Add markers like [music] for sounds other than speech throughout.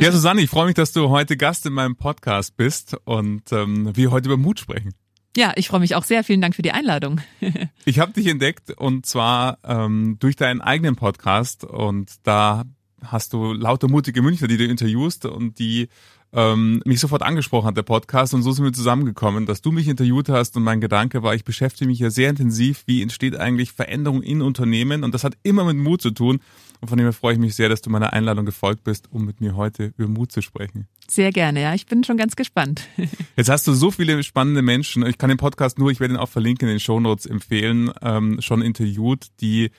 Ja, Susanne, ich freue mich, dass du heute Gast in meinem Podcast bist und ähm, wir heute über Mut sprechen. Ja, ich freue mich auch sehr. Vielen Dank für die Einladung. [laughs] ich habe dich entdeckt und zwar ähm, durch deinen eigenen Podcast und da hast du lauter mutige Münchner, die du interviewst und die ähm, mich sofort angesprochen hat, der Podcast, und so sind wir zusammengekommen, dass du mich interviewt hast und mein Gedanke war, ich beschäftige mich ja sehr intensiv, wie entsteht eigentlich Veränderung in Unternehmen und das hat immer mit Mut zu tun und von dem her freue ich mich sehr, dass du meiner Einladung gefolgt bist, um mit mir heute über Mut zu sprechen. Sehr gerne, ja. Ich bin schon ganz gespannt. [laughs] Jetzt hast du so viele spannende Menschen. Ich kann den Podcast nur, ich werde ihn auch verlinken in den Shownotes empfehlen, ähm, schon interviewt, die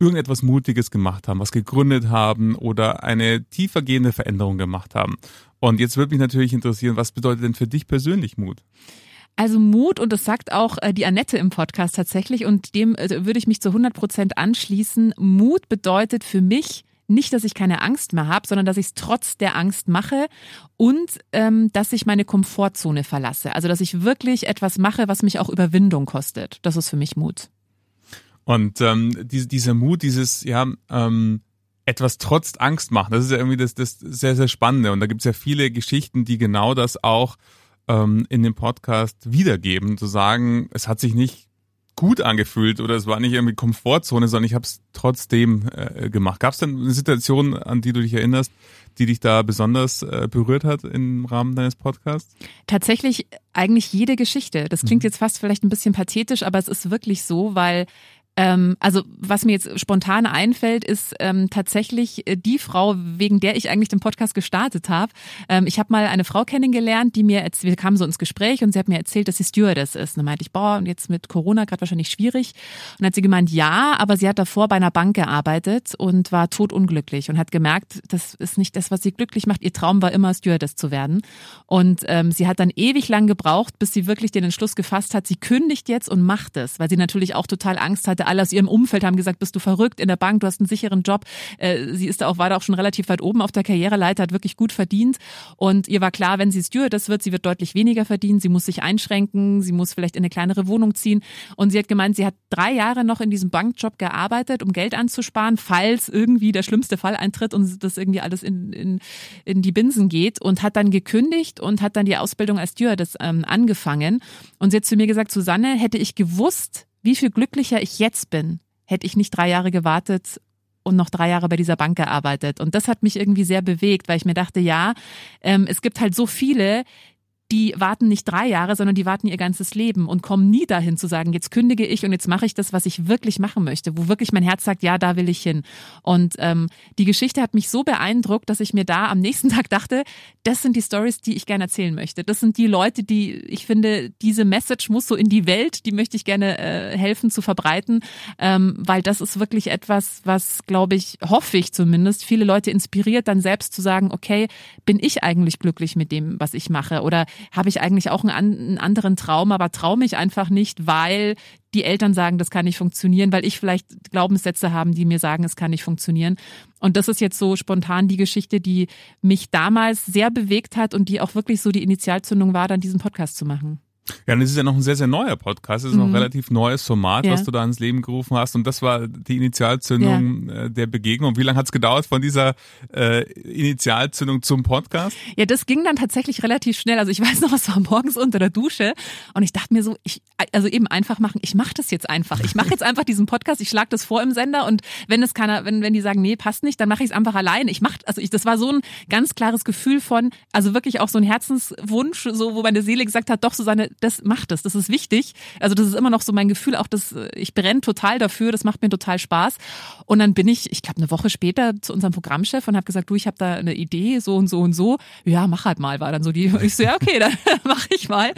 irgendetwas Mutiges gemacht haben, was gegründet haben oder eine tiefergehende Veränderung gemacht haben. Und jetzt würde mich natürlich interessieren, was bedeutet denn für dich persönlich Mut? Also Mut, und das sagt auch äh, die Annette im Podcast tatsächlich, und dem äh, würde ich mich zu 100 Prozent anschließen. Mut bedeutet für mich, nicht, dass ich keine Angst mehr habe, sondern dass ich es trotz der Angst mache und ähm, dass ich meine Komfortzone verlasse. Also dass ich wirklich etwas mache, was mich auch Überwindung kostet. Das ist für mich Mut. Und ähm, diese, dieser Mut, dieses, ja, ähm, etwas trotz Angst machen, das ist ja irgendwie das, das sehr, sehr Spannende. Und da gibt es ja viele Geschichten, die genau das auch ähm, in dem Podcast wiedergeben, zu sagen, es hat sich nicht gut angefühlt oder es war nicht irgendwie Komfortzone, sondern ich habe es trotzdem äh, gemacht. Gab es denn eine Situation, an die du dich erinnerst, die dich da besonders äh, berührt hat im Rahmen deines Podcasts? Tatsächlich eigentlich jede Geschichte. Das klingt mhm. jetzt fast vielleicht ein bisschen pathetisch, aber es ist wirklich so, weil ähm, also was mir jetzt spontan einfällt, ist ähm, tatsächlich äh, die Frau, wegen der ich eigentlich den Podcast gestartet habe. Ähm, ich habe mal eine Frau kennengelernt, die mir, wir kamen so ins Gespräch und sie hat mir erzählt, dass sie Stewardess ist. Und dann meinte ich, boah, und jetzt mit Corona gerade wahrscheinlich schwierig. Und dann hat sie gemeint, ja, aber sie hat davor bei einer Bank gearbeitet und war totunglücklich und hat gemerkt, das ist nicht das, was sie glücklich macht. Ihr Traum war immer, Stewardess zu werden. Und ähm, sie hat dann ewig lang gebraucht, bis sie wirklich den Entschluss gefasst hat, sie kündigt jetzt und macht es, weil sie natürlich auch total Angst hatte, alle aus ihrem Umfeld haben gesagt, bist du verrückt in der Bank, du hast einen sicheren Job. Äh, sie ist da auch, da auch schon relativ weit oben auf der Karriereleiter, hat wirklich gut verdient. Und ihr war klar, wenn sie Stewardess wird, sie wird deutlich weniger verdienen, sie muss sich einschränken, sie muss vielleicht in eine kleinere Wohnung ziehen. Und sie hat gemeint, sie hat drei Jahre noch in diesem Bankjob gearbeitet, um Geld anzusparen, falls irgendwie der schlimmste Fall eintritt und das irgendwie alles in, in, in die Binsen geht und hat dann gekündigt und hat dann die Ausbildung als Stewardess ähm, angefangen. Und sie hat zu mir gesagt, Susanne, hätte ich gewusst, wie viel glücklicher ich jetzt bin, hätte ich nicht drei Jahre gewartet und noch drei Jahre bei dieser Bank gearbeitet. Und das hat mich irgendwie sehr bewegt, weil ich mir dachte, ja, ähm, es gibt halt so viele, die warten nicht drei Jahre, sondern die warten ihr ganzes Leben und kommen nie dahin zu sagen, jetzt kündige ich und jetzt mache ich das, was ich wirklich machen möchte, wo wirklich mein Herz sagt, ja, da will ich hin. Und ähm, die Geschichte hat mich so beeindruckt, dass ich mir da am nächsten [laughs] Tag dachte, das sind die Stories, die ich gerne erzählen möchte. Das sind die Leute, die ich finde, diese Message muss so in die Welt, die möchte ich gerne äh, helfen zu verbreiten, ähm, weil das ist wirklich etwas, was, glaube ich, hoffe ich zumindest, viele Leute inspiriert, dann selbst zu sagen, okay, bin ich eigentlich glücklich mit dem, was ich mache? Oder habe ich eigentlich auch einen, einen anderen Traum, aber traue mich einfach nicht, weil die Eltern sagen, das kann nicht funktionieren, weil ich vielleicht Glaubenssätze haben, die mir sagen, es kann nicht funktionieren. Und das ist jetzt so spontan die Geschichte, die mich damals sehr bewegt hat und die auch wirklich so die Initialzündung war, dann diesen Podcast zu machen. Ja, und es ist ja noch ein sehr, sehr neuer Podcast. Es ist mhm. noch ein relativ neues Format, ja. was du da ins Leben gerufen hast. Und das war die Initialzündung ja. Äh, der Begegnung. Wie lange hat es gedauert von dieser äh, Initialzündung zum Podcast? Ja, das ging dann tatsächlich relativ schnell. Also ich [laughs] weiß noch, es war morgens unter der Dusche und ich dachte mir so, ich, also eben einfach machen, ich mache das jetzt einfach. Ich mache jetzt einfach diesen Podcast, ich schlage das vor im Sender und wenn es keiner, wenn, wenn die sagen, nee, passt nicht, dann mache ich es einfach allein. Ich mach, also ich, das war so ein ganz klares Gefühl von, also wirklich auch so ein Herzenswunsch, so wo meine Seele gesagt hat, doch, Susanne, das macht es, das ist wichtig. Also das ist immer noch so mein Gefühl, auch das, äh, ich brenne total dafür, das macht mir total Spaß. Und dann bin ich, ich glaube, eine Woche später zu unserem Programmchef und habe gesagt, du, ich habe da eine Idee, so und so und so. Ja, mach halt mal, war dann so die, [laughs] ich so, ja, okay, dann [laughs] mache ich mal.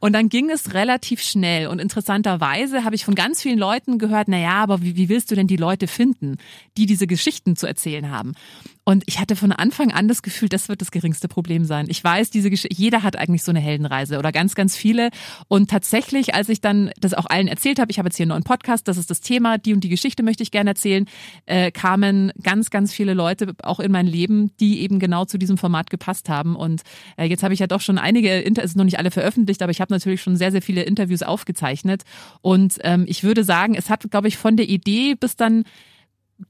Und dann ging es relativ schnell. Und interessanterweise habe ich von ganz vielen Leuten gehört, na ja, aber wie, wie willst du denn die Leute finden, die diese Geschichten zu erzählen haben? Und ich hatte von Anfang an das Gefühl, das wird das geringste Problem sein. Ich weiß, diese Geschichte, jeder hat eigentlich so eine Heldenreise oder ganz, ganz viele. Und tatsächlich, als ich dann das auch allen erzählt habe, ich habe jetzt hier einen neuen Podcast, das ist das Thema, die und die Geschichte möchte ich gerne erzählen, äh, kamen ganz, ganz viele Leute auch in mein Leben, die eben genau zu diesem Format gepasst haben. Und äh, jetzt habe ich ja doch schon einige, es sind noch nicht alle veröffentlicht, aber ich habe natürlich schon sehr, sehr viele Interviews aufgezeichnet. Und ähm, ich würde sagen, es hat, glaube ich, von der Idee bis dann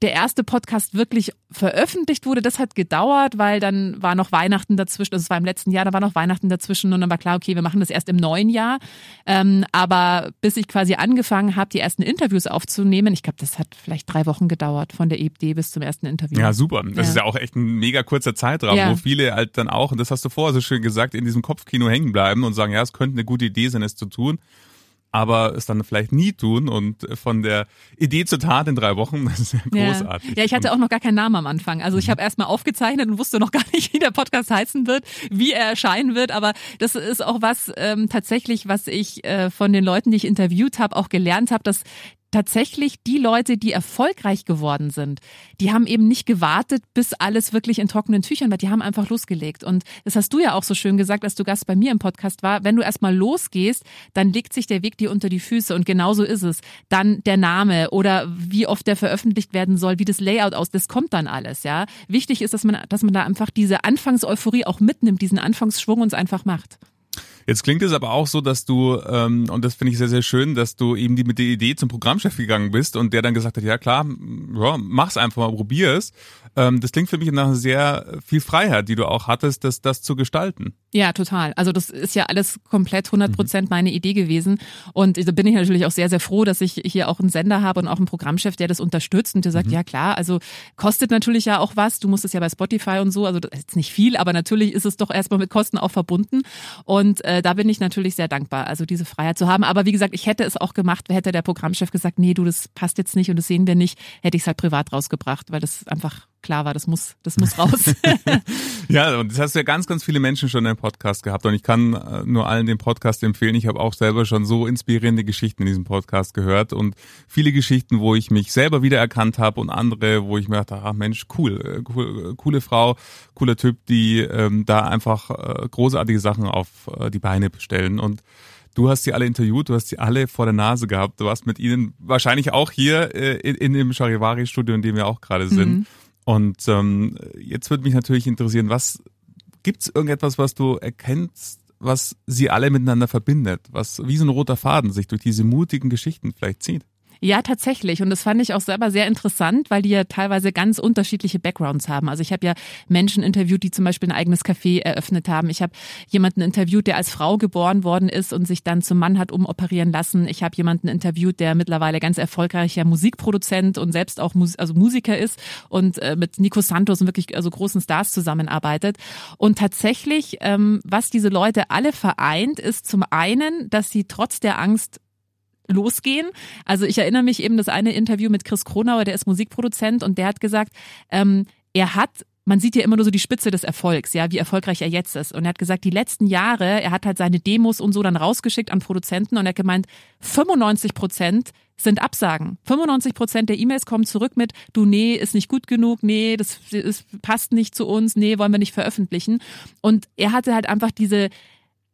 der erste Podcast wirklich veröffentlicht wurde, das hat gedauert, weil dann war noch Weihnachten dazwischen, also es war im letzten Jahr, da war noch Weihnachten dazwischen und dann war klar, okay, wir machen das erst im neuen Jahr. Ähm, aber bis ich quasi angefangen habe, die ersten Interviews aufzunehmen, ich glaube, das hat vielleicht drei Wochen gedauert von der EBD bis zum ersten Interview. Ja, super. Das ja. ist ja auch echt ein mega kurzer Zeitraum, ja. wo viele halt dann auch, und das hast du vorher so schön gesagt, in diesem Kopfkino hängen bleiben und sagen, ja, es könnte eine gute Idee sein, es zu tun aber es dann vielleicht nie tun und von der Idee zur Tat in drei Wochen, das ist ja großartig. Ja, ich hatte auch noch gar keinen Namen am Anfang. Also ich mhm. habe erstmal aufgezeichnet und wusste noch gar nicht, wie der Podcast heißen wird, wie er erscheinen wird, aber das ist auch was ähm, tatsächlich, was ich äh, von den Leuten, die ich interviewt habe, auch gelernt habe, dass tatsächlich die Leute, die erfolgreich geworden sind, die haben eben nicht gewartet, bis alles wirklich in trockenen Tüchern war. Die haben einfach losgelegt. Und das hast du ja auch so schön gesagt, als du Gast bei mir im Podcast war. Wenn du erstmal losgehst, dann legt sich der Weg dir unter die Füße. Und genauso ist es. Dann der Name oder wie oft der veröffentlicht werden soll, wie das Layout aus, das kommt dann alles, ja. Wichtig ist, dass man, dass man da einfach diese Anfangseuphorie auch mitnimmt, diesen Anfangsschwung und es einfach macht. Jetzt klingt es aber auch so, dass du, ähm, und das finde ich sehr, sehr schön, dass du eben die, mit der Idee zum Programmchef gegangen bist und der dann gesagt hat, ja klar, ja, mach's einfach mal, probier es. Ähm, das klingt für mich nach sehr viel Freiheit, die du auch hattest, das, das zu gestalten. Ja, total. Also das ist ja alles komplett 100 mhm. Prozent meine Idee gewesen. Und da bin ich natürlich auch sehr, sehr froh, dass ich hier auch einen Sender habe und auch einen Programmchef, der das unterstützt und der sagt, mhm. ja klar, also kostet natürlich ja auch was. Du musst es ja bei Spotify und so, also das ist nicht viel, aber natürlich ist es doch erstmal mit Kosten auch verbunden. Und äh, da bin ich natürlich sehr dankbar, also diese Freiheit zu haben. Aber wie gesagt, ich hätte es auch gemacht, hätte der Programmchef gesagt, nee, du, das passt jetzt nicht und das sehen wir nicht, hätte ich es halt privat rausgebracht, weil das einfach klar war, das muss, das muss raus. [laughs] ja, und das hast du ja ganz, ganz viele Menschen schon im Podcast gehabt. Und ich kann äh, nur allen den Podcast empfehlen. Ich habe auch selber schon so inspirierende Geschichten in diesem Podcast gehört und viele Geschichten, wo ich mich selber wiedererkannt habe und andere, wo ich mir dachte, ah Mensch, cool, äh, cool äh, coole Frau, cooler Typ, die ähm, da einfach äh, großartige Sachen auf äh, die Beine stellen. Und Du hast sie alle interviewt, du hast sie alle vor der Nase gehabt. Du warst mit ihnen wahrscheinlich auch hier äh, in, in dem Charivari-Studio, in dem wir auch gerade sind. Mhm. Und ähm, jetzt würde mich natürlich interessieren, was gibt's irgendetwas, was du erkennst, was sie alle miteinander verbindet, was wie so ein roter Faden sich durch diese mutigen Geschichten vielleicht zieht? Ja, tatsächlich. Und das fand ich auch selber sehr interessant, weil die ja teilweise ganz unterschiedliche Backgrounds haben. Also ich habe ja Menschen interviewt, die zum Beispiel ein eigenes Café eröffnet haben. Ich habe jemanden interviewt, der als Frau geboren worden ist und sich dann zum Mann hat umoperieren lassen. Ich habe jemanden interviewt, der mittlerweile ganz erfolgreicher Musikproduzent und selbst auch Mus also Musiker ist und äh, mit Nico Santos und wirklich also großen Stars zusammenarbeitet. Und tatsächlich, ähm, was diese Leute alle vereint, ist zum einen, dass sie trotz der Angst losgehen. Also ich erinnere mich eben das eine Interview mit Chris Kronauer, der ist Musikproduzent und der hat gesagt, ähm, er hat man sieht ja immer nur so die Spitze des Erfolgs, ja, wie erfolgreich er jetzt ist. Und er hat gesagt, die letzten Jahre, er hat halt seine Demos und so dann rausgeschickt an Produzenten und er hat gemeint, 95 Prozent sind Absagen. 95 Prozent der E-Mails kommen zurück mit, du, nee, ist nicht gut genug, nee, das, das passt nicht zu uns, nee, wollen wir nicht veröffentlichen. Und er hatte halt einfach diese,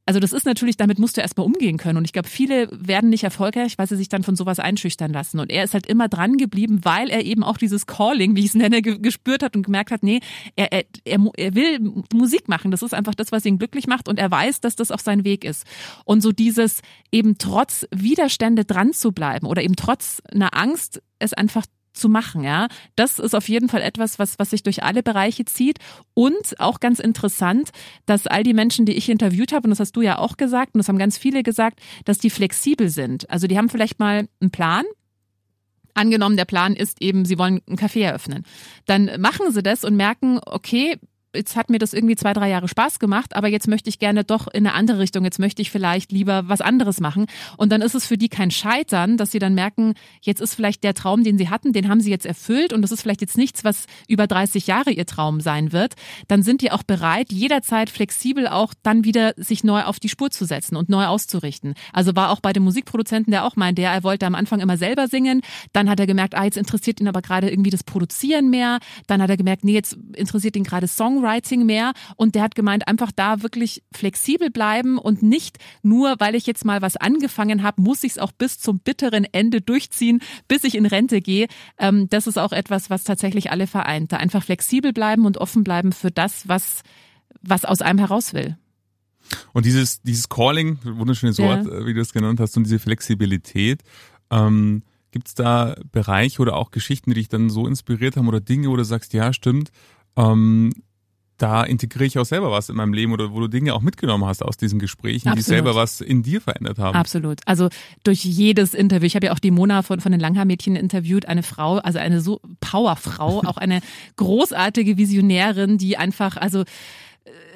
also das ist natürlich, damit musst du erstmal umgehen können. Und ich glaube, viele werden nicht erfolgreich, weil sie sich dann von sowas einschüchtern lassen. Und er ist halt immer dran geblieben, weil er eben auch dieses Calling, wie ich es nenne, gespürt hat und gemerkt hat, nee, er, er, er will Musik machen. Das ist einfach das, was ihn glücklich macht. Und er weiß, dass das auch sein Weg ist. Und so dieses eben trotz Widerstände dran zu bleiben oder eben trotz einer Angst, es einfach zu machen, ja. Das ist auf jeden Fall etwas, was, was sich durch alle Bereiche zieht. Und auch ganz interessant, dass all die Menschen, die ich interviewt habe, und das hast du ja auch gesagt, und das haben ganz viele gesagt, dass die flexibel sind. Also die haben vielleicht mal einen Plan, Angenommen, der Plan ist eben, sie wollen ein Café eröffnen. Dann machen sie das und merken, okay, jetzt hat mir das irgendwie zwei, drei Jahre Spaß gemacht, aber jetzt möchte ich gerne doch in eine andere Richtung, jetzt möchte ich vielleicht lieber was anderes machen. Und dann ist es für die kein Scheitern, dass sie dann merken, jetzt ist vielleicht der Traum, den sie hatten, den haben sie jetzt erfüllt und das ist vielleicht jetzt nichts, was über 30 Jahre ihr Traum sein wird. Dann sind die auch bereit, jederzeit flexibel auch dann wieder sich neu auf die Spur zu setzen und neu auszurichten. Also war auch bei dem Musikproduzenten, der auch meinte, er wollte am Anfang immer selber singen, dann hat er gemerkt, ah, jetzt interessiert ihn aber gerade irgendwie das Produzieren mehr, dann hat er gemerkt, nee, jetzt interessiert ihn gerade Song Songwriting mehr und der hat gemeint, einfach da wirklich flexibel bleiben und nicht nur, weil ich jetzt mal was angefangen habe, muss ich es auch bis zum bitteren Ende durchziehen, bis ich in Rente gehe. Ähm, das ist auch etwas, was tatsächlich alle vereint. Da einfach flexibel bleiben und offen bleiben für das, was, was aus einem heraus will. Und dieses, dieses Calling, wunderschönes Wort, ja. Äh, wie du es genannt hast, und diese Flexibilität, ähm, Gibt es da Bereiche oder auch Geschichten, die dich dann so inspiriert haben oder Dinge, wo du sagst, ja, stimmt, ähm, da integriere ich auch selber was in meinem Leben oder wo du Dinge auch mitgenommen hast aus diesen Gesprächen, Absolut. die selber was in dir verändert haben. Absolut. Also durch jedes Interview. Ich habe ja auch die Mona von, von den Langhaar-Mädchen interviewt, eine Frau, also eine so Powerfrau, [laughs] auch eine großartige Visionärin, die einfach, also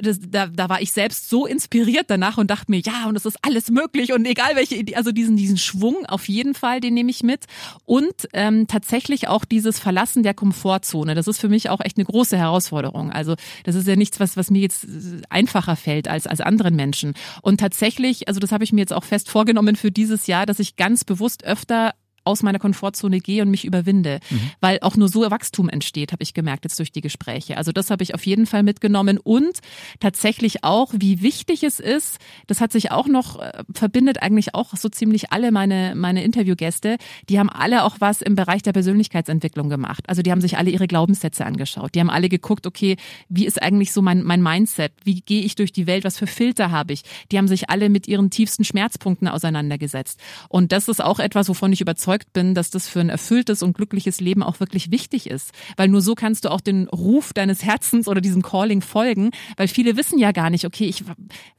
das, da, da war ich selbst so inspiriert danach und dachte mir, ja, und es ist alles möglich und egal welche Idee, also diesen, diesen Schwung auf jeden Fall, den nehme ich mit. Und ähm, tatsächlich auch dieses Verlassen der Komfortzone. Das ist für mich auch echt eine große Herausforderung. Also das ist ja nichts, was, was mir jetzt einfacher fällt als, als anderen Menschen. Und tatsächlich, also das habe ich mir jetzt auch fest vorgenommen für dieses Jahr, dass ich ganz bewusst öfter aus meiner Komfortzone gehe und mich überwinde, mhm. weil auch nur so Wachstum entsteht, habe ich gemerkt jetzt durch die Gespräche. Also das habe ich auf jeden Fall mitgenommen und tatsächlich auch, wie wichtig es ist, das hat sich auch noch äh, verbindet eigentlich auch so ziemlich alle meine meine Interviewgäste, die haben alle auch was im Bereich der Persönlichkeitsentwicklung gemacht. Also die haben sich alle ihre Glaubenssätze angeschaut. Die haben alle geguckt, okay, wie ist eigentlich so mein mein Mindset? Wie gehe ich durch die Welt? Was für Filter habe ich? Die haben sich alle mit ihren tiefsten Schmerzpunkten auseinandergesetzt. Und das ist auch etwas, wovon ich überzeugt überzeugt bin, dass das für ein erfülltes und glückliches Leben auch wirklich wichtig ist. Weil nur so kannst du auch den Ruf deines Herzens oder diesem Calling folgen, weil viele wissen ja gar nicht, okay, ich,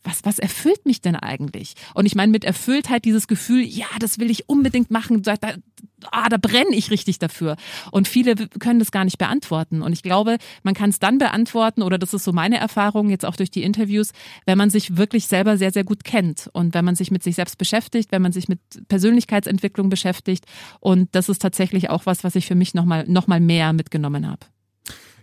was, was erfüllt mich denn eigentlich? Und ich meine mit Erfülltheit dieses Gefühl, ja, das will ich unbedingt machen, da, da, ah, da brenne ich richtig dafür. Und viele können das gar nicht beantworten. Und ich glaube, man kann es dann beantworten, oder das ist so meine Erfahrung jetzt auch durch die Interviews, wenn man sich wirklich selber sehr, sehr gut kennt und wenn man sich mit sich selbst beschäftigt, wenn man sich mit Persönlichkeitsentwicklung beschäftigt. Und das ist tatsächlich auch was, was ich für mich nochmal noch mal mehr mitgenommen habe.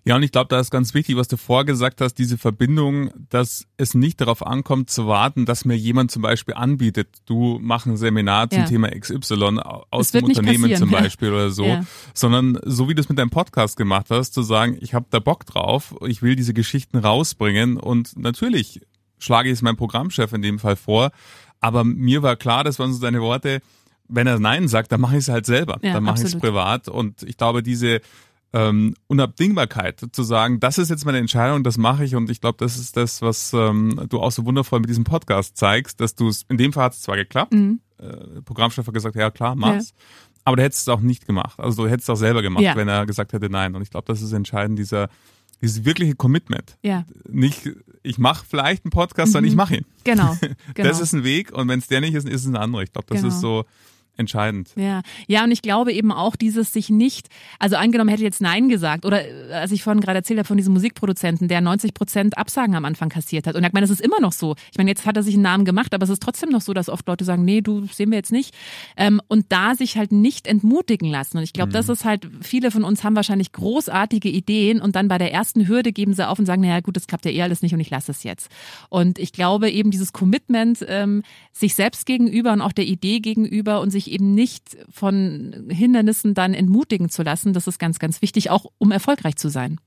Ja, und ich glaube, da ist ganz wichtig, was du vorgesagt hast, diese Verbindung, dass es nicht darauf ankommt zu warten, dass mir jemand zum Beispiel anbietet, du mach ein Seminar zum ja. Thema XY aus dem Unternehmen zum [laughs] Beispiel ja. oder so, ja. sondern so wie du es mit deinem Podcast gemacht hast, zu sagen, ich habe da Bock drauf, ich will diese Geschichten rausbringen und natürlich schlage ich es meinem Programmchef in dem Fall vor, aber mir war klar, das waren so deine Worte, wenn er Nein sagt, dann mache ich es halt selber, dann mache ich es privat und ich glaube, diese ähm, Unabdingbarkeit zu sagen, das ist jetzt meine Entscheidung, das mache ich und ich glaube, das ist das, was ähm, du auch so wundervoll mit diesem Podcast zeigst, dass du es, in dem Fall hat es zwar geklappt, mhm. äh, Programmchef hat gesagt, ja klar, mach's, ja. aber du hättest es auch nicht gemacht, also du hättest es auch selber gemacht, ja. wenn er gesagt hätte nein und ich glaube, das ist entscheidend, dieser dieses wirkliche Commitment. Ja. Nicht, ich mache vielleicht einen Podcast, mhm. sondern ich mache ihn. Genau. [laughs] genau. Das ist ein Weg und wenn es der nicht ist, ist es ein anderer. Ich glaube, das genau. ist so entscheidend. Ja, ja, und ich glaube eben auch dieses sich nicht, also angenommen hätte jetzt Nein gesagt oder äh, als ich vorhin gerade erzählt habe von diesem Musikproduzenten, der 90 Prozent Absagen am Anfang kassiert hat. Und ich meine, das ist immer noch so. Ich meine, jetzt hat er sich einen Namen gemacht, aber es ist trotzdem noch so, dass oft Leute sagen, nee, du sehen wir jetzt nicht. Ähm, und da sich halt nicht entmutigen lassen. Und ich glaube, mhm. das ist halt, viele von uns haben wahrscheinlich großartige Ideen und dann bei der ersten Hürde geben sie auf und sagen, naja gut, das klappt ja eh alles nicht und ich lasse es jetzt. Und ich glaube eben dieses Commitment ähm, sich selbst gegenüber und auch der Idee gegenüber und sich eben nicht von Hindernissen dann entmutigen zu lassen, das ist ganz, ganz wichtig, auch um erfolgreich zu sein.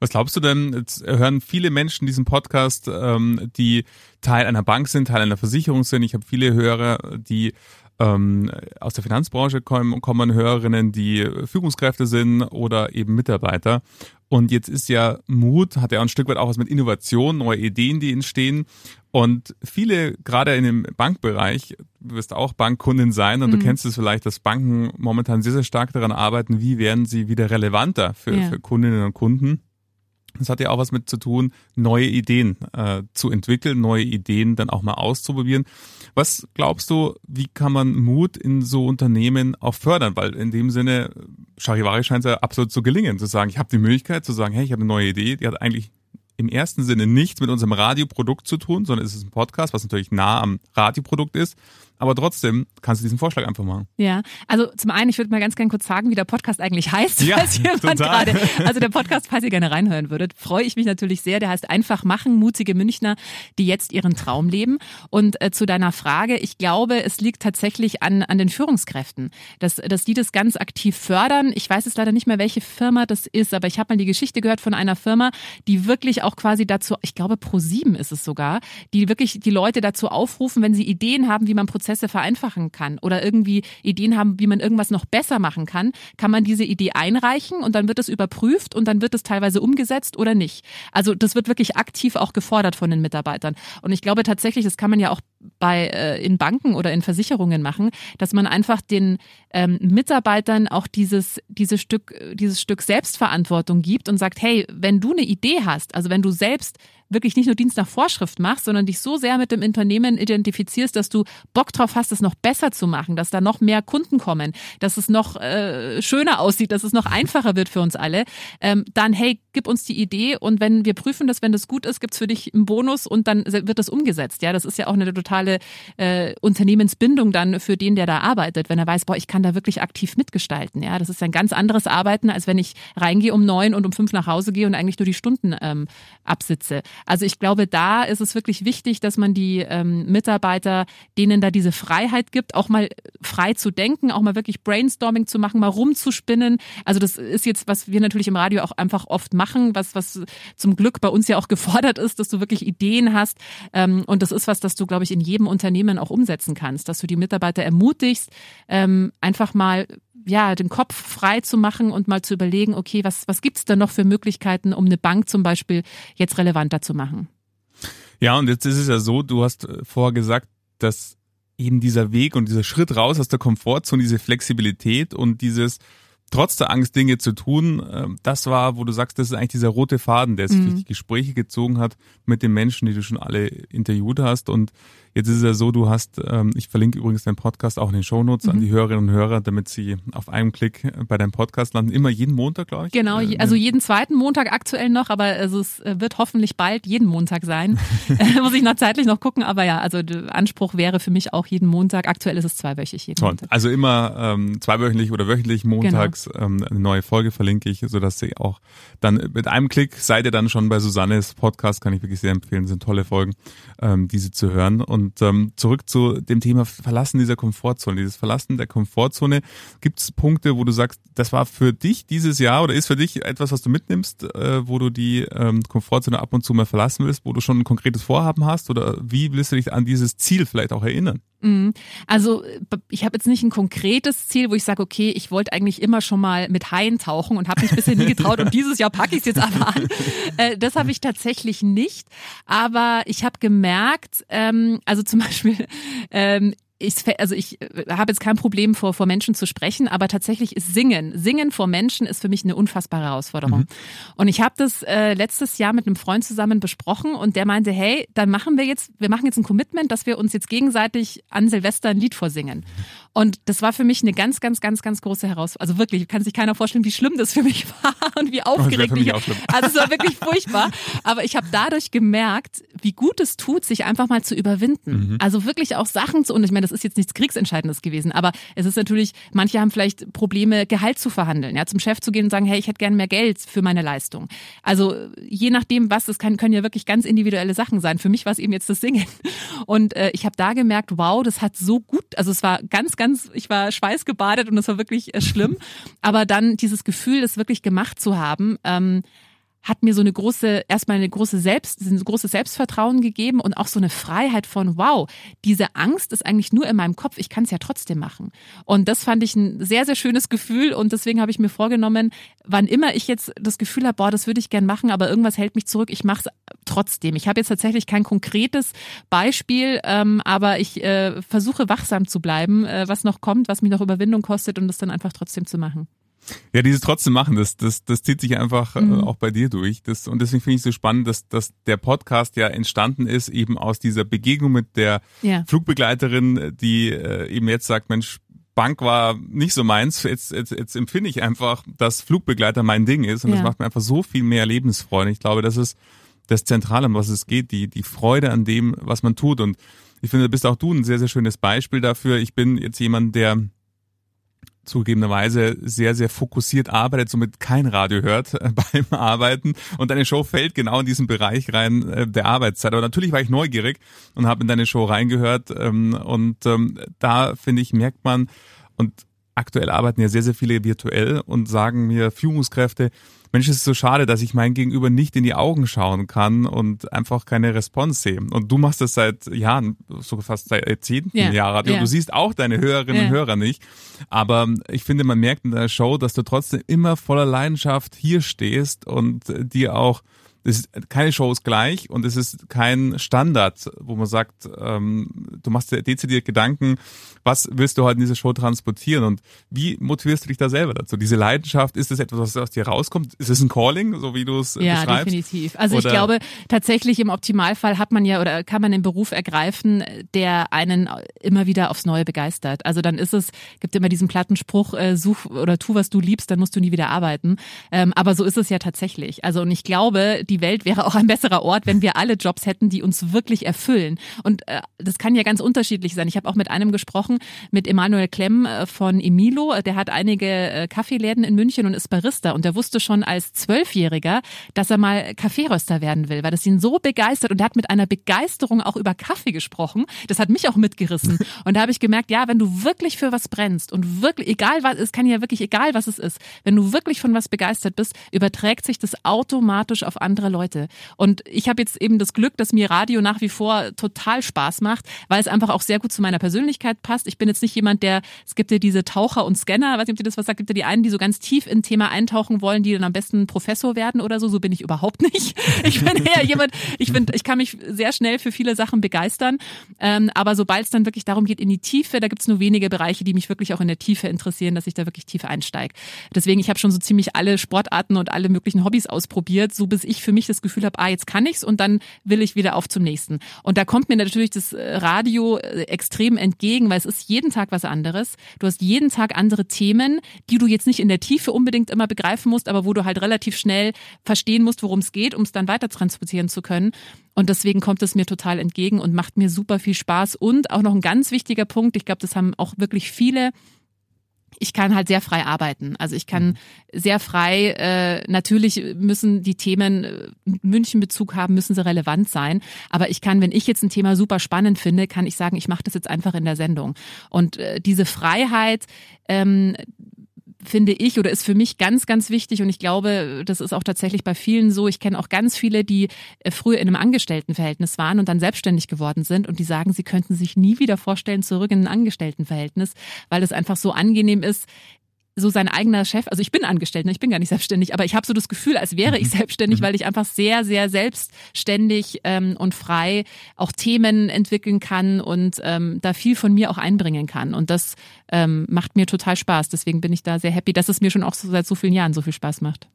Was glaubst du denn? Jetzt hören viele Menschen diesen Podcast, ähm, die Teil einer Bank sind, Teil einer Versicherung sind. Ich habe viele Hörer, die ähm, aus der Finanzbranche kommen, kommen Hörerinnen, die Führungskräfte sind oder eben Mitarbeiter. Und jetzt ist ja Mut, hat ja ein Stück weit auch was mit Innovation, neue Ideen, die entstehen. Und viele, gerade in dem Bankbereich, du wirst auch Bankkundin sein und mhm. du kennst es vielleicht, dass Banken momentan sehr, sehr stark daran arbeiten, wie werden sie wieder relevanter für, ja. für Kundinnen und Kunden. Das hat ja auch was mit zu tun, neue Ideen äh, zu entwickeln, neue Ideen dann auch mal auszuprobieren. Was glaubst du, wie kann man Mut in so Unternehmen auch fördern? Weil in dem Sinne, Charivari scheint es ja absolut zu gelingen, zu sagen, ich habe die Möglichkeit zu sagen, hey, ich habe eine neue Idee, die hat eigentlich im ersten Sinne nichts mit unserem Radioprodukt zu tun, sondern es ist ein Podcast, was natürlich nah am Radioprodukt ist. Aber trotzdem kannst du diesen Vorschlag einfach machen. Ja, also zum einen, ich würde mal ganz gerne kurz sagen, wie der Podcast eigentlich heißt, ja, falls jemand gerade, also der Podcast, falls ihr gerne reinhören würdet, freue ich mich natürlich sehr. Der heißt einfach machen, mutige Münchner, die jetzt ihren Traum leben. Und äh, zu deiner Frage, ich glaube, es liegt tatsächlich an, an den Führungskräften, dass, dass die das ganz aktiv fördern. Ich weiß jetzt leider nicht mehr, welche Firma das ist, aber ich habe mal die Geschichte gehört von einer Firma, die wirklich auch quasi dazu, ich glaube Pro7 ist es sogar, die wirklich die Leute dazu aufrufen, wenn sie Ideen haben, wie man Prozesse Prozesse vereinfachen kann oder irgendwie Ideen haben, wie man irgendwas noch besser machen kann, kann man diese Idee einreichen und dann wird es überprüft und dann wird es teilweise umgesetzt oder nicht. Also das wird wirklich aktiv auch gefordert von den Mitarbeitern. Und ich glaube tatsächlich, das kann man ja auch bei äh, in Banken oder in Versicherungen machen, dass man einfach den ähm, Mitarbeitern auch dieses dieses Stück dieses Stück Selbstverantwortung gibt und sagt, hey, wenn du eine Idee hast, also wenn du selbst wirklich nicht nur Dienst nach Vorschrift machst, sondern dich so sehr mit dem Unternehmen identifizierst, dass du Bock drauf hast, es noch besser zu machen, dass da noch mehr Kunden kommen, dass es noch äh, schöner aussieht, dass es noch einfacher wird für uns alle, ähm, dann hey, gib uns die Idee und wenn wir prüfen das, wenn das gut ist, gibt's für dich einen Bonus und dann wird das umgesetzt. Ja, das ist ja auch eine totale äh, Unternehmensbindung dann für den, der da arbeitet, wenn er weiß, boah, ich kann da wirklich aktiv mitgestalten. Ja, das ist ein ganz anderes Arbeiten, als wenn ich reingehe um neun und um fünf nach Hause gehe und eigentlich nur die Stunden ähm, absitze. Also ich glaube, da ist es wirklich wichtig, dass man die ähm, Mitarbeiter, denen da diese Freiheit gibt, auch mal frei zu denken, auch mal wirklich Brainstorming zu machen, mal rumzuspinnen. Also das ist jetzt, was wir natürlich im Radio auch einfach oft machen, was, was zum Glück bei uns ja auch gefordert ist, dass du wirklich Ideen hast. Ähm, und das ist was, das du, glaube ich, in jedem Unternehmen auch umsetzen kannst, dass du die Mitarbeiter ermutigst, ähm, einfach mal ja, den Kopf frei zu machen und mal zu überlegen, okay, was, was gibt's da noch für Möglichkeiten, um eine Bank zum Beispiel jetzt relevanter zu machen? Ja, und jetzt ist es ja so, du hast äh, vorher gesagt, dass eben dieser Weg und dieser Schritt raus aus der Komfortzone, diese Flexibilität und dieses trotz der Angst Dinge zu tun, ähm, das war, wo du sagst, das ist eigentlich dieser rote Faden, der sich mhm. durch die Gespräche gezogen hat mit den Menschen, die du schon alle interviewt hast und Jetzt ist es ja so, du hast, ähm, ich verlinke übrigens deinen Podcast auch in den Shownotes mhm. an die Hörerinnen und Hörer, damit sie auf einem Klick bei deinem Podcast landen. Immer jeden Montag, glaube ich. Genau, äh, also jeden zweiten Montag aktuell noch, aber also es äh, wird hoffentlich bald jeden Montag sein. [laughs] Äh, muss ich noch zeitlich noch gucken, aber ja, also der Anspruch wäre für mich auch jeden Montag. Aktuell ist es zweiwöchig jeden Toll. Montag. Also immer ähm, zweiwöchentlich oder wöchentlich montags genau. ähm, eine neue Folge verlinke ich, sodass sie auch dann mit einem Klick seid ihr dann schon bei Susannes Podcast, kann ich wirklich sehr empfehlen, das sind tolle Folgen, ähm, diese zu hören. Und ähm, zurück zu dem Thema Verlassen dieser Komfortzone, dieses Verlassen der Komfortzone. Gibt es Punkte, wo du sagst, das war für dich dieses Jahr oder ist für dich etwas, was du mitnimmst, äh, wo du die ähm, Komfortzone ab und zu mal verlassen willst, wo du schon ein konkretes Vorhaben hast oder wie willst du dich an dieses Ziel vielleicht auch erinnern? Mhm. Also ich habe jetzt nicht ein konkretes Ziel, wo ich sage, okay, ich wollte eigentlich immer schon mal mit Haien tauchen und habe mich bisher nie getraut und [laughs] dieses Jahr packe ich es jetzt aber an. Äh, das habe ich tatsächlich nicht. Aber ich habe gemerkt, ähm, also zum Beispiel ähm, ich, also ich äh, habe jetzt kein Problem vor, vor Menschen zu sprechen, aber tatsächlich ist Singen, Singen vor Menschen ist für mich eine unfassbare Herausforderung. Mhm. Und ich habe das äh, letztes Jahr mit einem Freund zusammen besprochen und der meinte, hey, dann machen wir jetzt, wir machen jetzt ein Commitment, dass wir uns jetzt gegenseitig an Silvester ein Lied vorsingen. Und das war für mich eine ganz, ganz, ganz, ganz große Herausforderung. Also wirklich, kann sich keiner vorstellen, wie schlimm das für mich [laughs] war und wie aufgeregt ich. Also es war wirklich furchtbar. Aber ich habe dadurch gemerkt, wie gut es tut, sich einfach mal zu überwinden. Mhm. Also wirklich auch Sachen zu, und ich meine, das ist jetzt nichts Kriegsentscheidendes gewesen, aber es ist natürlich, manche haben vielleicht Probleme, Gehalt zu verhandeln, ja, zum Chef zu gehen und sagen, hey, ich hätte gerne mehr Geld für meine Leistung. Also je nachdem, was, es kann, können ja wirklich ganz individuelle Sachen sein. Für mich war es eben jetzt das Singen. Und äh, ich habe da gemerkt, wow, das hat so gut, also es war ganz, ganz, ich war schweißgebadet und es war wirklich äh, schlimm. Aber dann dieses Gefühl, das wirklich gemacht zu haben, ähm, hat mir so eine große, erstmal eine große Selbst, ein großes Selbstvertrauen gegeben und auch so eine Freiheit von, wow, diese Angst ist eigentlich nur in meinem Kopf, ich kann es ja trotzdem machen. Und das fand ich ein sehr, sehr schönes Gefühl und deswegen habe ich mir vorgenommen, wann immer ich jetzt das Gefühl habe, boah, das würde ich gern machen, aber irgendwas hält mich zurück, ich mache es trotzdem. Ich habe jetzt tatsächlich kein konkretes Beispiel, ähm, aber ich äh, versuche wachsam zu bleiben, äh, was noch kommt, was mich noch Überwindung kostet und das dann einfach trotzdem zu machen. Ja, dieses trotzdem machen, das, das, das zieht sich einfach äh, mhm. auch bei dir durch. Das, und deswegen finde ich es so spannend, dass, dass der Podcast ja entstanden ist, eben aus dieser Begegnung mit der ja. Flugbegleiterin, die äh, eben jetzt sagt, Mensch, Bank war nicht so meins. Jetzt, jetzt, jetzt empfinde ich einfach, dass Flugbegleiter mein Ding ist und ja. das macht mir einfach so viel mehr Lebensfreude. Ich glaube, das ist das Zentrale, um was es geht, die, die Freude an dem, was man tut. Und ich finde, bist auch du ein sehr, sehr schönes Beispiel dafür. Ich bin jetzt jemand, der zugegebenerweise sehr, sehr fokussiert arbeitet, somit kein Radio hört äh, [laughs] beim Arbeiten. Und deine Show fällt genau in diesen Bereich rein äh, der Arbeitszeit. Aber natürlich war ich neugierig und habe in deine Show reingehört. Ähm, und ähm, da, finde ich, merkt man, und aktuell arbeiten ja sehr, sehr viele virtuell und sagen mir Führungskräfte, Mensch, es ist so schade, dass ich mein Gegenüber nicht in die Augen schauen kann und einfach keine Response sehe. Und du machst das seit Jahren, sogar fast seit zehnten yeah. Jahr Radio. Yeah. Du siehst auch deine Hörerinnen yeah. und Hörer nicht. Aber ich finde, man merkt in der Show, dass du trotzdem immer voller Leidenschaft hier stehst und dir auch ist keine Show ist gleich und es ist kein Standard, wo man sagt, ähm, du machst dir dezidiert Gedanken, was willst du heute in dieser Show transportieren und wie motivierst du dich da selber dazu? Diese Leidenschaft, ist das etwas, was aus dir rauskommt? Ist es ein Calling, so wie du es ja, beschreibst? Ja, definitiv. Also oder? ich glaube, tatsächlich im Optimalfall hat man ja oder kann man einen Beruf ergreifen, der einen immer wieder aufs Neue begeistert. Also dann ist es, gibt immer diesen platten Spruch, äh, such oder tu, was du liebst, dann musst du nie wieder arbeiten. Ähm, aber so ist es ja tatsächlich. Also und ich glaube, die Welt wäre auch ein besserer Ort, wenn wir alle Jobs hätten, die uns wirklich erfüllen. Und äh, das kann ja ganz unterschiedlich sein. Ich habe auch mit einem gesprochen, mit Emanuel Klemm äh, von Emilo. Der hat einige äh, Kaffeeläden in München und ist Barista. Und der wusste schon als Zwölfjähriger, dass er mal Kaffeeröster werden will, weil das ihn so begeistert. Und er hat mit einer Begeisterung auch über Kaffee gesprochen. Das hat mich auch mitgerissen. [laughs] Und da habe ich gemerkt, ja, wenn du wirklich für was brennst und wirklich, egal was, es kann ja wirklich egal was es ist, wenn du wirklich von was begeistert bist, überträgt sich das automatisch auf andere Leute. Und ich habe jetzt eben das Glück, dass mir Radio nach wie vor total Spaß macht, weil es einfach auch sehr gut zu meiner Persönlichkeit passt. Ich bin jetzt nicht jemand, der, es gibt ja diese Taucher und Scanner, weiß nicht, ob ihr das was sagt, gibt ja die einen, die so ganz tief in Thema eintauchen wollen, die dann am besten Professor werden oder so. So bin ich überhaupt [laughs] nicht. Ich bin eher jemand, ich finde, ich kann mich sehr schnell für viele Sachen begeistern. Ähm, aber sobald es dann wirklich darum geht, in die Tiefe, da gibt es nur wenige Bereiche, die mich wirklich auch in der Tiefe interessieren, dass ich da wirklich tief einsteige. Deswegen, ich habe schon so ziemlich alle Sportarten und alle möglichen Hobbys ausprobiert, so bis ich für mich das Gefühl habe, ah, jetzt kann ich's und dann will ich wieder auf zum nächsten. Und da kommt mir natürlich das äh, Radio äh, extrem entgegen, weil es ist jeden Tag was anderes. Du hast jeden Tag andere Themen, die du jetzt nicht in der Tiefe unbedingt immer begreifen musst, aber wo du halt relativ schnell verstehen musst, worum es geht, um es dann weiter transportieren zu können. Und deswegen kommt es mir total entgegen und macht mir super viel Spaß. Und auch noch ein ganz wichtiger Punkt, ich glaube, das haben auch wirklich viele ich kann halt sehr frei arbeiten. Also ich kann mhm. sehr frei, äh, natürlich müssen die Themen äh, München-Bezug haben, müssen sie relevant sein. Aber ich kann, wenn ich jetzt ein Thema super spannend finde, kann ich sagen, ich mache das jetzt einfach in der Sendung. Und äh, diese Freiheit, ähm, finde ich oder ist für mich ganz, ganz wichtig und ich glaube, das ist auch tatsächlich bei vielen so. Ich kenne auch ganz viele, die äh, früher in einem Angestelltenverhältnis waren und dann selbstständig geworden sind und die sagen, sie könnten sich nie wieder vorstellen, zurück in ein Angestelltenverhältnis, weil es einfach so angenehm ist, so sein eigener Chef, also ich bin angestellt, ne, ich bin gar nicht selbstständig, aber ich habe so das Gefühl, als wäre ich mhm. selbstständig, mhm. weil ich einfach sehr, sehr selbstständig ähm, und frei auch Themen entwickeln kann und ähm, da viel von mir auch einbringen kann. Und das ähm, macht mir total Spaß. Deswegen bin ich da sehr happy, dass es mir schon auch so seit so vielen Jahren so viel Spaß macht.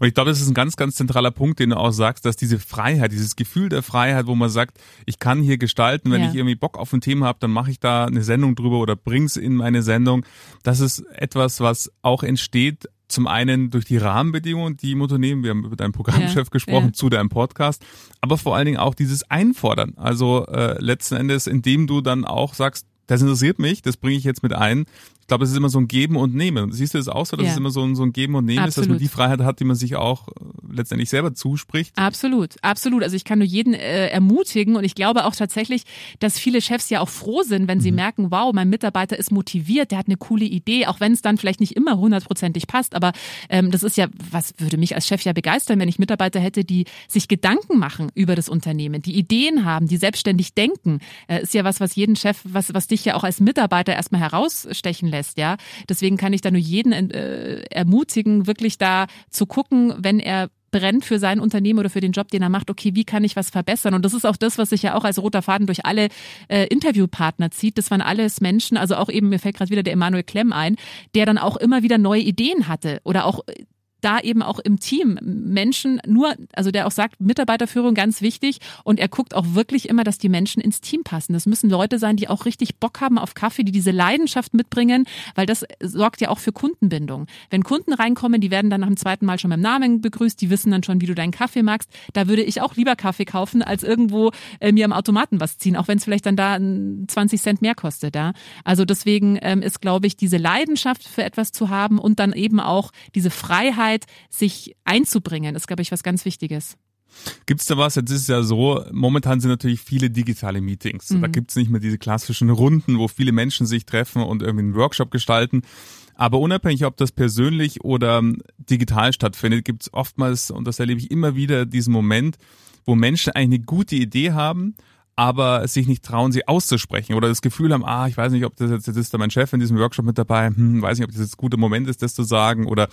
Und ich glaube, das ist ein ganz, ganz zentraler Punkt, den du auch sagst, dass diese Freiheit, dieses Gefühl der Freiheit, wo man sagt, ich kann hier gestalten, wenn ja. ich irgendwie Bock auf ein Thema habe, dann mache ich da eine Sendung drüber oder bring's in meine Sendung. Das ist etwas, was auch entsteht zum einen durch die Rahmenbedingungen, die im Unternehmen, wir haben über deinen Programmchef ja, gesprochen, ja. zu deinem Podcast, aber vor allen Dingen auch dieses Einfordern. Also äh, letzten Endes, indem du dann auch sagst, das interessiert mich, das bringe ich jetzt mit ein ich glaube, es ist immer so ein Geben und Nehmen. Siehst du das auch so, dass ja. es immer so ein, so ein Geben und Nehmen Absolut. ist, dass man die Freiheit hat, die man sich auch äh, letztendlich selber zuspricht? Absolut, absolut. Also ich kann nur jeden äh, ermutigen und ich glaube auch tatsächlich, dass viele Chefs ja auch froh sind, wenn sie mhm. merken, wow, mein Mitarbeiter ist motiviert, der hat eine coole Idee, auch wenn es dann vielleicht nicht immer hundertprozentig passt. Aber ähm, das ist ja, was würde mich als Chef ja begeistern, wenn ich Mitarbeiter hätte, die sich Gedanken machen über das Unternehmen, die Ideen haben, die selbstständig denken. Äh, ist ja was, was jeden Chef, was, was dich ja auch als Mitarbeiter erstmal herausstechen lässt lässt, ja. Deswegen kann ich da nur jeden äh, ermutigen, wirklich da zu gucken, wenn er brennt für sein Unternehmen oder für den Job, den er macht, okay, wie kann ich was verbessern? Und das ist auch das, was sich ja auch als roter Faden durch alle äh, Interviewpartner zieht. Das waren alles Menschen, also auch eben, mir fällt gerade wieder der Emanuel Klemm ein, der dann auch immer wieder neue Ideen hatte oder auch da eben auch im Team Menschen nur, also der auch sagt, Mitarbeiterführung ganz wichtig und er guckt auch wirklich immer, dass die Menschen ins Team passen. Das müssen Leute sein, die auch richtig Bock haben auf Kaffee, die diese Leidenschaft mitbringen, weil das sorgt ja auch für Kundenbindung. Wenn Kunden reinkommen, die werden dann nach dem zweiten Mal schon beim Namen begrüßt, die wissen dann schon, wie du deinen Kaffee magst. Da würde ich auch lieber Kaffee kaufen, als irgendwo äh, mir am Automaten was ziehen, auch wenn es vielleicht dann da 20 Cent mehr kostet. Ja? Also deswegen ähm, ist, glaube ich, diese Leidenschaft für etwas zu haben und dann eben auch diese Freiheit, Freiheit, sich einzubringen, ist, glaube ich, was ganz Wichtiges. Gibt es da was? Jetzt ist es ja so, momentan sind natürlich viele digitale Meetings. Mhm. Da gibt es nicht mehr diese klassischen Runden, wo viele Menschen sich treffen und irgendwie einen Workshop gestalten. Aber unabhängig, ob das persönlich oder digital stattfindet, gibt es oftmals, und das erlebe ich immer wieder, diesen Moment, wo Menschen eigentlich eine gute Idee haben, aber sich nicht trauen, sie auszusprechen oder das Gefühl haben, ah, ich weiß nicht, ob das jetzt, jetzt ist da mein Chef in diesem Workshop mit dabei, hm, weiß nicht, ob das jetzt ein guter Moment ist, das zu sagen oder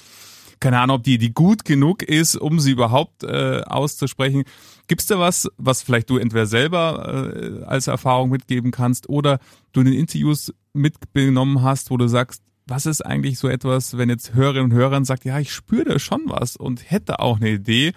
keine Ahnung, ob die, die gut genug ist, um sie überhaupt äh, auszusprechen. Gibt's da was, was vielleicht du entweder selber äh, als Erfahrung mitgeben kannst oder du in den Interviews mitgenommen hast, wo du sagst, was ist eigentlich so etwas, wenn jetzt Hörerinnen und Hörer sagt, ja, ich spüre da schon was und hätte auch eine Idee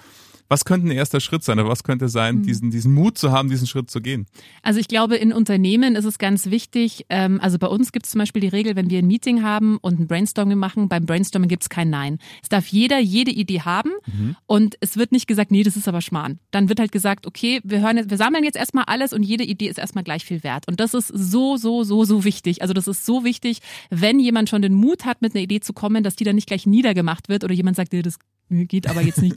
was könnte ein erster Schritt sein oder was könnte sein, mhm. diesen, diesen Mut zu haben, diesen Schritt zu gehen? Also ich glaube, in Unternehmen ist es ganz wichtig, ähm, also bei uns gibt es zum Beispiel die Regel, wenn wir ein Meeting haben und ein Brainstorming machen, beim Brainstorming gibt es kein Nein. Es darf jeder jede Idee haben mhm. und es wird nicht gesagt, nee, das ist aber Schmarrn. Dann wird halt gesagt, okay, wir hören jetzt, wir sammeln jetzt erstmal alles und jede Idee ist erstmal gleich viel wert. Und das ist so, so, so, so wichtig. Also das ist so wichtig, wenn jemand schon den Mut hat, mit einer Idee zu kommen, dass die dann nicht gleich niedergemacht wird oder jemand sagt, das geht aber jetzt nicht. [laughs]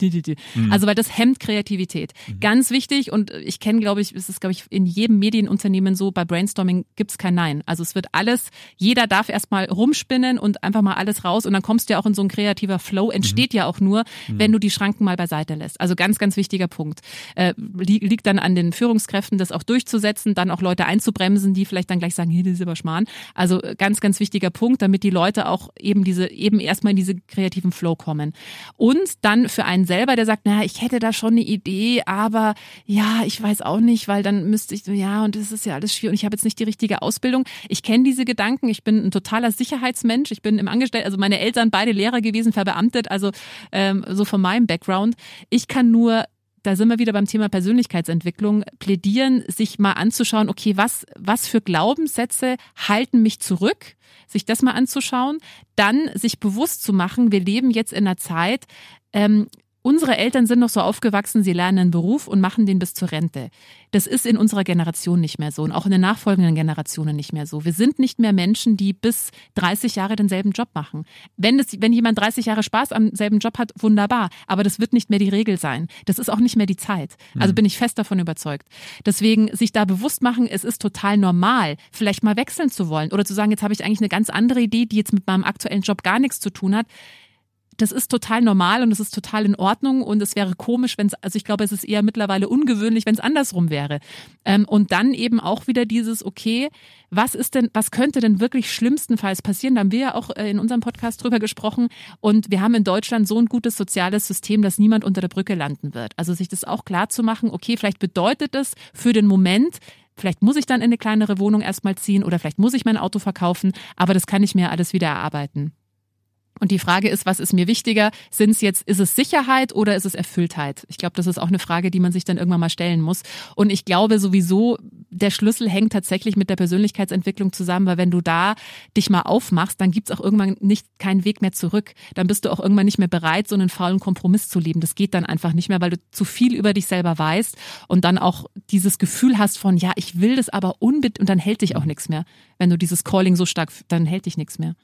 Mhm. also weil das hemmt Kreativität. Mhm. Ganz wichtig und ich kenne, glaube ich, es ist, glaube ich, in jedem Medienunternehmen so, bei Brainstorming gibt's kein Nein. Also es wird alles, jeder darf erstmal rumspinnen und einfach mal alles raus und dann kommst du ja auch in so ein kreativer Flow, entsteht mhm. ja auch nur, mhm. wenn du die Schranken mal beiseite lässt. Also ganz, ganz wichtiger Punkt. Äh, liegt dann an den Führungskräften, das auch durchzusetzen, dann auch Leute einzubremsen, die vielleicht dann gleich sagen, hier, das ist aber Schmarrn. Also ganz, ganz wichtiger Punkt, damit die Leute auch eben diese, eben erstmal in diese kreativen Flow kommen. Und und dann für einen selber, der sagt, naja, ich hätte da schon eine Idee, aber ja, ich weiß auch nicht, weil dann müsste ich ja, und das ist ja alles schwierig und ich habe jetzt nicht die richtige Ausbildung. Ich kenne diese Gedanken, ich bin ein totaler Sicherheitsmensch, ich bin im Angestellten, also meine Eltern beide Lehrer gewesen, verbeamtet, also ähm, so von meinem Background. Ich kann nur da sind wir wieder beim Thema Persönlichkeitsentwicklung, plädieren, sich mal anzuschauen, okay, was, was für Glaubenssätze halten mich zurück? Sich das mal anzuschauen, dann sich bewusst zu machen, wir leben jetzt in einer Zeit, ähm, Unsere Eltern sind noch so aufgewachsen, sie lernen einen Beruf und machen den bis zur Rente. Das ist in unserer Generation nicht mehr so und auch in den nachfolgenden Generationen nicht mehr so. Wir sind nicht mehr Menschen, die bis 30 Jahre denselben Job machen. Wenn, das, wenn jemand 30 Jahre Spaß am selben Job hat, wunderbar. Aber das wird nicht mehr die Regel sein. Das ist auch nicht mehr die Zeit. Also mhm. bin ich fest davon überzeugt. Deswegen sich da bewusst machen, es ist total normal, vielleicht mal wechseln zu wollen oder zu sagen, jetzt habe ich eigentlich eine ganz andere Idee, die jetzt mit meinem aktuellen Job gar nichts zu tun hat das ist total normal und es ist total in Ordnung und es wäre komisch, wenn es, also ich glaube, es ist eher mittlerweile ungewöhnlich, wenn es andersrum wäre. Ähm, und dann eben auch wieder dieses, okay, was ist denn, was könnte denn wirklich schlimmstenfalls passieren? Da haben wir ja auch äh, in unserem Podcast drüber gesprochen und wir haben in Deutschland so ein gutes soziales System, dass niemand unter der Brücke landen wird. Also sich das auch klar zu machen, okay, vielleicht bedeutet das für den Moment, Vielleicht muss ich dann in eine kleinere Wohnung erstmal ziehen oder vielleicht muss ich mein Auto verkaufen, aber das kann ich mir alles wieder erarbeiten. Und die Frage ist, was ist mir wichtiger? Sind es jetzt, ist es Sicherheit oder ist es Erfülltheit? Ich glaube, das ist auch eine Frage, die man sich dann irgendwann mal stellen muss. Und ich glaube sowieso, der Schlüssel hängt tatsächlich mit der Persönlichkeitsentwicklung zusammen, weil wenn du da dich mal aufmachst, dann gibt's auch irgendwann nicht keinen Weg mehr zurück. Dann bist du auch irgendwann nicht mehr bereit, so einen faulen Kompromiss zu leben. Das geht dann einfach nicht mehr, weil du zu viel über dich selber weißt und dann auch dieses Gefühl hast von, ja, ich will das aber unbedingt und dann hält dich auch nichts mehr. Wenn du dieses Calling so stark, dann hält dich nichts mehr.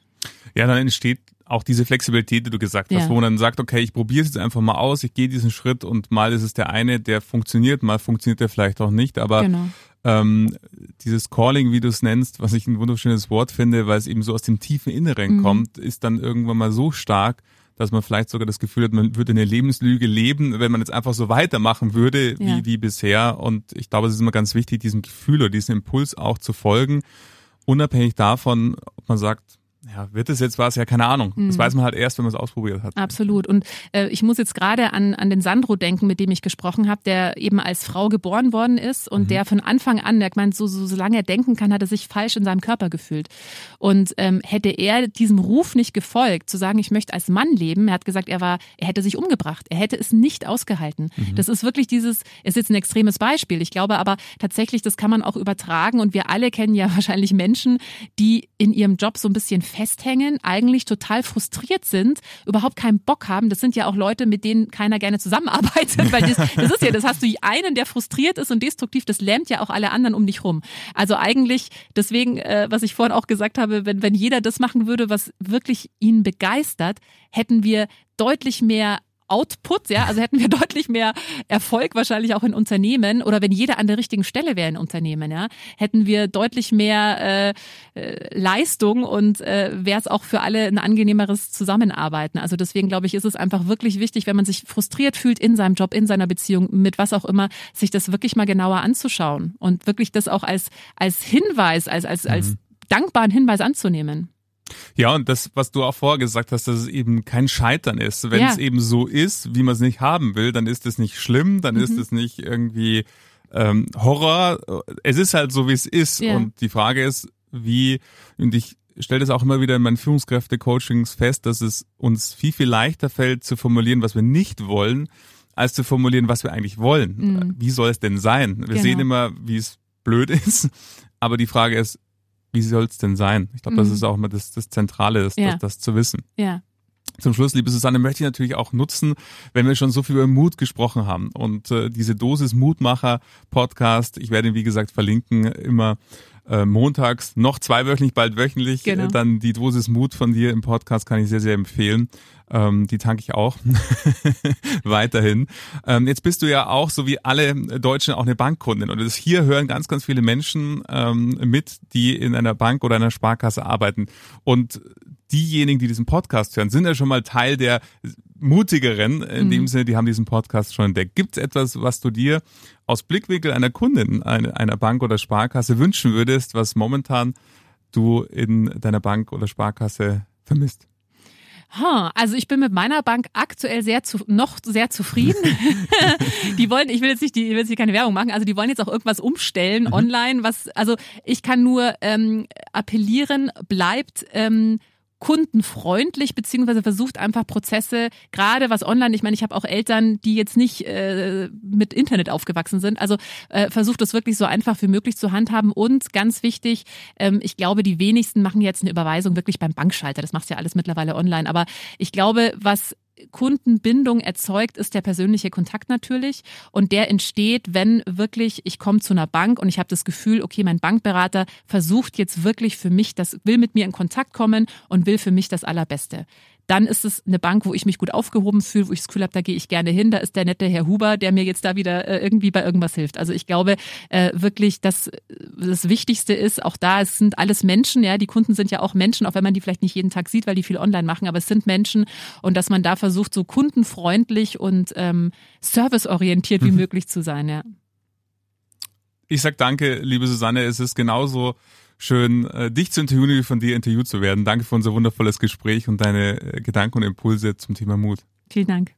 Ja, dann entsteht auch diese Flexibilität, die du gesagt hast, ja. wo man dann sagt, okay, ich probiere es jetzt einfach mal aus, ich gehe diesen Schritt und mal ist es der eine, der funktioniert, mal funktioniert der vielleicht auch nicht, aber genau. ähm, dieses Calling, wie du es nennst, was ich ein wunderschönes Wort finde, weil es eben so aus dem tiefen Inneren mhm. kommt, ist dann irgendwann mal so stark, dass man vielleicht sogar das Gefühl hat, man würde eine Lebenslüge leben, wenn man jetzt einfach so weitermachen würde wie, ja. wie bisher. Und ich glaube, es ist immer ganz wichtig, diesem Gefühl oder diesem Impuls auch zu folgen, unabhängig davon, ob man sagt, ja, wird es jetzt was? Ja, keine Ahnung. Mhm. Das weiß man halt erst, wenn man es ausprobiert hat. Absolut. Und äh, ich muss jetzt gerade an, an den Sandro denken, mit dem ich gesprochen habe, der eben als Frau geboren worden ist und mhm. der von Anfang an, der meint, so, so, solange er denken kann, hat er sich falsch in seinem Körper gefühlt. Und ähm, hätte er diesem Ruf nicht gefolgt, zu sagen, ich möchte als Mann leben, er hat gesagt, er war, er hätte sich umgebracht. Er hätte es nicht ausgehalten. Mhm. Das ist wirklich dieses, ist jetzt ein extremes Beispiel. Ich glaube aber tatsächlich, das kann man auch übertragen und wir alle kennen ja [laughs] wahrscheinlich Menschen, die in ihrem Job so ein bisschen festhängen, eigentlich total frustriert sind, überhaupt keinen Bock haben. Das sind ja auch Leute, mit denen keiner gerne zusammenarbeitet, weil das, das ist ja, das hast du einen, der frustriert ist und destruktiv, das lähmt ja auch alle anderen um dich rum. Also eigentlich, deswegen, äh, was ich vorhin auch gesagt habe, wenn, wenn jeder das machen würde, was wirklich ihn begeistert, hätten wir deutlich mehr Output, ja, also hätten wir [laughs] deutlich mehr Erfolg wahrscheinlich auch in Unternehmen oder wenn jeder an der richtigen Stelle wäre in Unternehmen, ja, hätten wir deutlich mehr äh, äh, Leistung und äh, wäre es auch für alle ein angenehmeres Zusammenarbeiten. Also deswegen glaube ich, ist es einfach wirklich wichtig, wenn man sich frustriert fühlt in seinem Job, in seiner Beziehung, mit was auch immer, sich das wirklich mal genauer anzuschauen und wirklich das auch als als Hinweis, als als als mhm. dankbaren Hinweis anzunehmen. Ja, und das, was du auch vorher gesagt hast, dass es eben kein Scheitern ist. Wenn ja. es eben so ist, wie man es nicht haben will, dann ist es nicht schlimm, dann mhm. ist es nicht irgendwie ähm, Horror. Es ist halt so, wie es ist. Ja. Und die Frage ist, wie, und ich stelle das auch immer wieder in meinen Führungskräfte-Coachings fest, dass es uns viel, viel leichter fällt zu formulieren, was wir nicht wollen, als zu formulieren, was wir eigentlich wollen. Mhm. Wie soll es denn sein? Wir genau. sehen immer, wie es blöd [laughs] ist, aber die Frage ist, wie soll es denn sein? Ich glaube, mhm. das ist auch immer das, das Zentrale, das, ja. das, das zu wissen. Ja. Zum Schluss, liebe Susanne, möchte ich natürlich auch nutzen, wenn wir schon so viel über Mut gesprochen haben und äh, diese Dosis Mutmacher Podcast, ich werde ihn wie gesagt verlinken, immer äh, montags, noch zweiwöchentlich, bald wöchentlich, genau. äh, dann die Dosis Mut von dir im Podcast kann ich sehr, sehr empfehlen. Ähm, die tanke ich auch [laughs] weiterhin. Ähm, jetzt bist du ja auch, so wie alle Deutschen, auch eine Bankkundin. Und das hier hören ganz, ganz viele Menschen ähm, mit, die in einer Bank oder einer Sparkasse arbeiten. Und diejenigen, die diesen Podcast hören, sind ja schon mal Teil der mutigeren, in mhm. dem Sinne, die haben diesen Podcast schon entdeckt. Gibt es etwas, was du dir aus Blickwinkel einer Kundin einer Bank oder Sparkasse wünschen würdest, was momentan du in deiner Bank oder Sparkasse vermisst? Huh, also ich bin mit meiner Bank aktuell sehr zu, noch sehr zufrieden. [laughs] [laughs] die wollen, ich will jetzt nicht, die ich will jetzt keine Werbung machen, also die wollen jetzt auch irgendwas umstellen mhm. online, was, also ich kann nur ähm, appellieren, bleibt ähm, kundenfreundlich beziehungsweise versucht einfach Prozesse, gerade was online, ich meine, ich habe auch Eltern, die jetzt nicht äh, mit Internet aufgewachsen sind, also äh, versucht es wirklich so einfach wie möglich zu handhaben. Und ganz wichtig, ähm, ich glaube, die wenigsten machen jetzt eine Überweisung wirklich beim Bankschalter, das macht ja alles mittlerweile online, aber ich glaube, was Kundenbindung erzeugt, ist der persönliche Kontakt natürlich. Und der entsteht, wenn wirklich ich komme zu einer Bank und ich habe das Gefühl, okay, mein Bankberater versucht jetzt wirklich für mich, das will mit mir in Kontakt kommen und will für mich das Allerbeste dann ist es eine Bank, wo ich mich gut aufgehoben fühle, wo ich das Gefühl habe, da gehe ich gerne hin. Da ist der nette Herr Huber, der mir jetzt da wieder äh, irgendwie bei irgendwas hilft. Also ich glaube äh, wirklich, dass das Wichtigste ist, auch da, es sind alles Menschen, ja, die Kunden sind ja auch Menschen, auch wenn man die vielleicht nicht jeden Tag sieht, weil die viel online machen, aber es sind Menschen und dass man da versucht, so kundenfreundlich und ähm, serviceorientiert wie mhm. möglich zu sein, ja. Ich sag danke, liebe Susanne. Es ist genauso schön, äh, dich zu interviewen, von dir interviewt zu werden. Danke für unser wundervolles Gespräch und deine äh, Gedanken und Impulse zum Thema Mut. Vielen Dank.